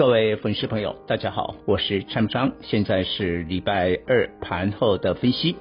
各位粉丝朋友，大家好，我是蔡明彰，现在是礼拜二盘后的分析。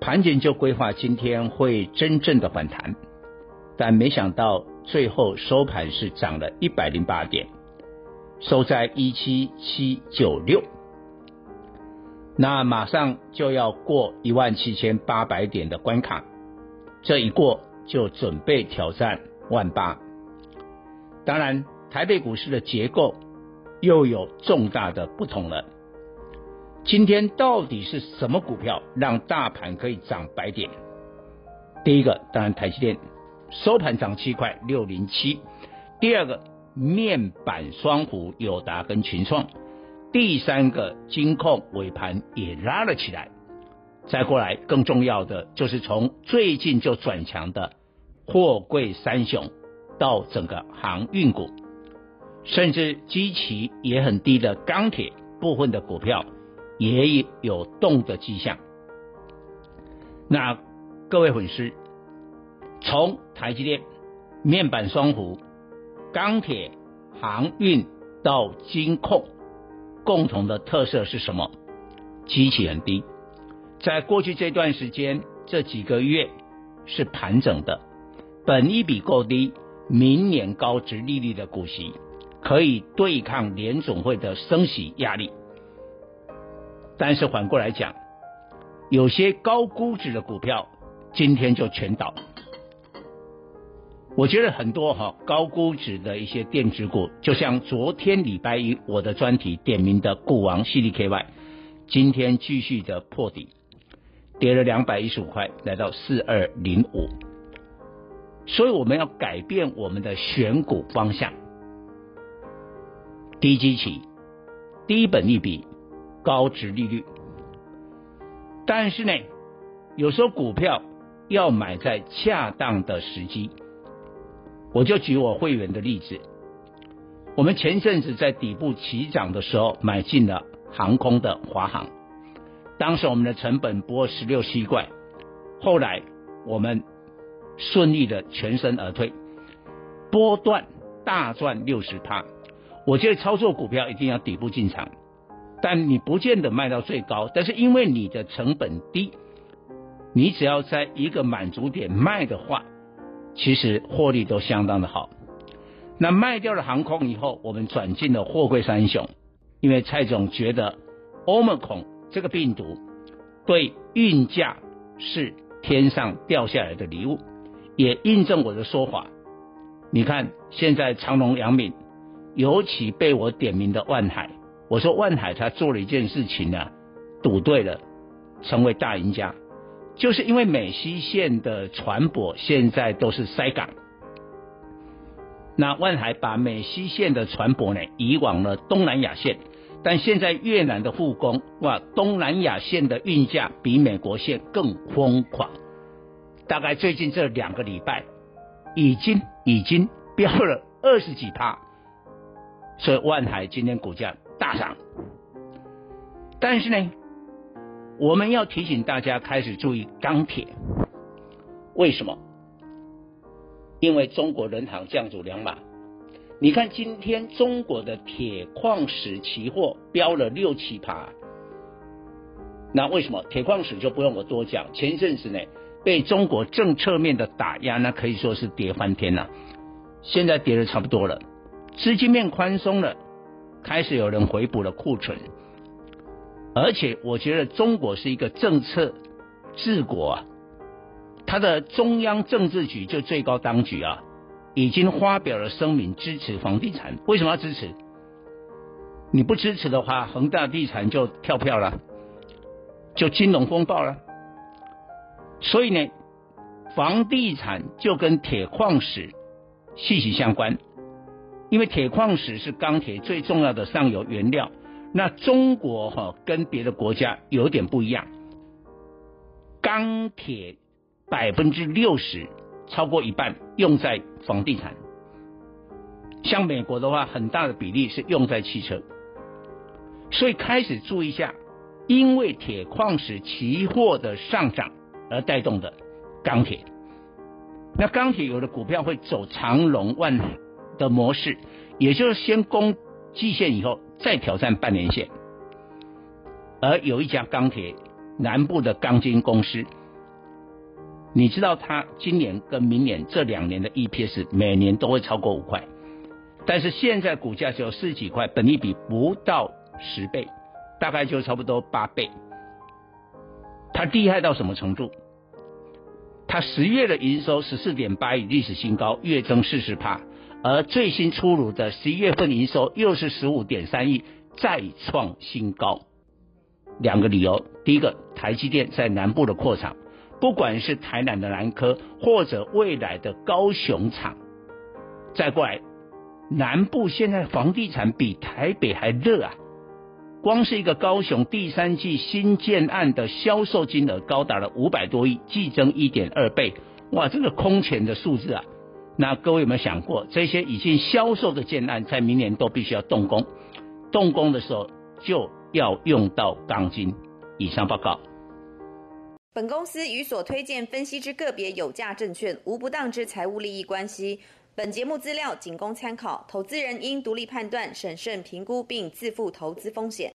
盘前就规划今天会真正的反弹，但没想到最后收盘是涨了一百零八点，收在一七七九六。那马上就要过一万七千八百点的关卡，这一过。就准备挑战万八，当然，台北股市的结构又有重大的不同了。今天到底是什么股票让大盘可以涨百点？第一个，当然台积电收盘涨七块六零七；第二个，面板双虎友达跟群创；第三个，金控尾盘也拉了起来。再过来，更重要的就是从最近就转强的货柜三雄到整个航运股，甚至基期也很低的钢铁部分的股票也有动的迹象。那各位粉丝，从台积电、面板双虎、钢铁、航运到金控，共同的特色是什么？基期很低。在过去这段时间，这几个月是盘整的，本益比够低，明年高值利率的股息可以对抗联总会的升息压力。但是反过来讲，有些高估值的股票今天就全倒。我觉得很多哈高估值的一些电子股，就像昨天礼拜一我的专题点名的股王 CDKY，今天继续的破底。跌了两百一十五块，来到四二零五，所以我们要改变我们的选股方向，低基期、低本利比、高值利率。但是呢，有时候股票要买在恰当的时机。我就举我会员的例子，我们前阵子在底部起涨的时候买进了航空的华航。当时我们的成本不过十六七块，后来我们顺利的全身而退，波段大赚六十趴。我觉得操作股票一定要底部进场，但你不见得卖到最高，但是因为你的成本低，你只要在一个满足点卖的话，其实获利都相当的好。那卖掉了航空以后，我们转进了货柜三雄，因为蔡总觉得欧盟恐。这个病毒对运价是天上掉下来的礼物，也印证我的说法。你看，现在长荣、阳明，尤其被我点名的万海，我说万海他做了一件事情呢，赌对了，成为大赢家，就是因为美西线的船舶现在都是塞港，那万海把美西线的船舶呢移往了东南亚线。但现在越南的复工，哇，东南亚线的运价比美国线更疯狂。大概最近这两个礼拜，已经已经飙了二十几趴，所以万海今天股价大涨。但是呢，我们要提醒大家开始注意钢铁，为什么？因为中国人行降准两码。你看，今天中国的铁矿石期货飙了六七趴，那为什么铁矿石就不用我多讲？前一阵子呢，被中国政策面的打压，那可以说是跌翻天了。现在跌的差不多了，资金面宽松了，开始有人回补了库存，而且我觉得中国是一个政策治国啊，它的中央政治局就最高当局啊。已经发表了声明支持房地产，为什么要支持？你不支持的话，恒大地产就跳票了，就金融风暴了。所以呢，房地产就跟铁矿石息息相关。因为铁矿石是钢铁最重要的上游原料。那中国哈跟别的国家有点不一样，钢铁百分之六十，超过一半用在房地产。像美国的话，很大的比例是用在汽车。所以开始注意一下，因为铁矿石期货的上涨而带动的钢铁。那钢铁有的股票会走长龙万的模式，也就是先攻季线以后再挑战半年线。而有一家钢铁南部的钢筋公司，你知道它今年跟明年这两年的 EPS 每年都会超过五块，但是现在股价只有四十几块，本益比不到十倍，大概就差不多八倍。它厉害到什么程度？它十月的营收十四点八亿，历史新高，月增四十趴。而最新出炉的十一月份营收又是十五点三亿，再创新高。两个理由：第一个，台积电在南部的扩厂，不管是台南的南科，或者未来的高雄厂，再过来，南部现在房地产比台北还热啊！光是一个高雄第三季新建案的销售金额高达了五百多亿，季增一点二倍，哇，这个空前的数字啊！那各位有没有想过，这些已经销售的建案，在明年都必须要动工，动工的时候就要用到钢筋。以上报告。本公司与所推荐分析之个别有价证券无不当之财务利益关系。本节目资料仅供参考，投资人应独立判断、审慎评估并自负投资风险。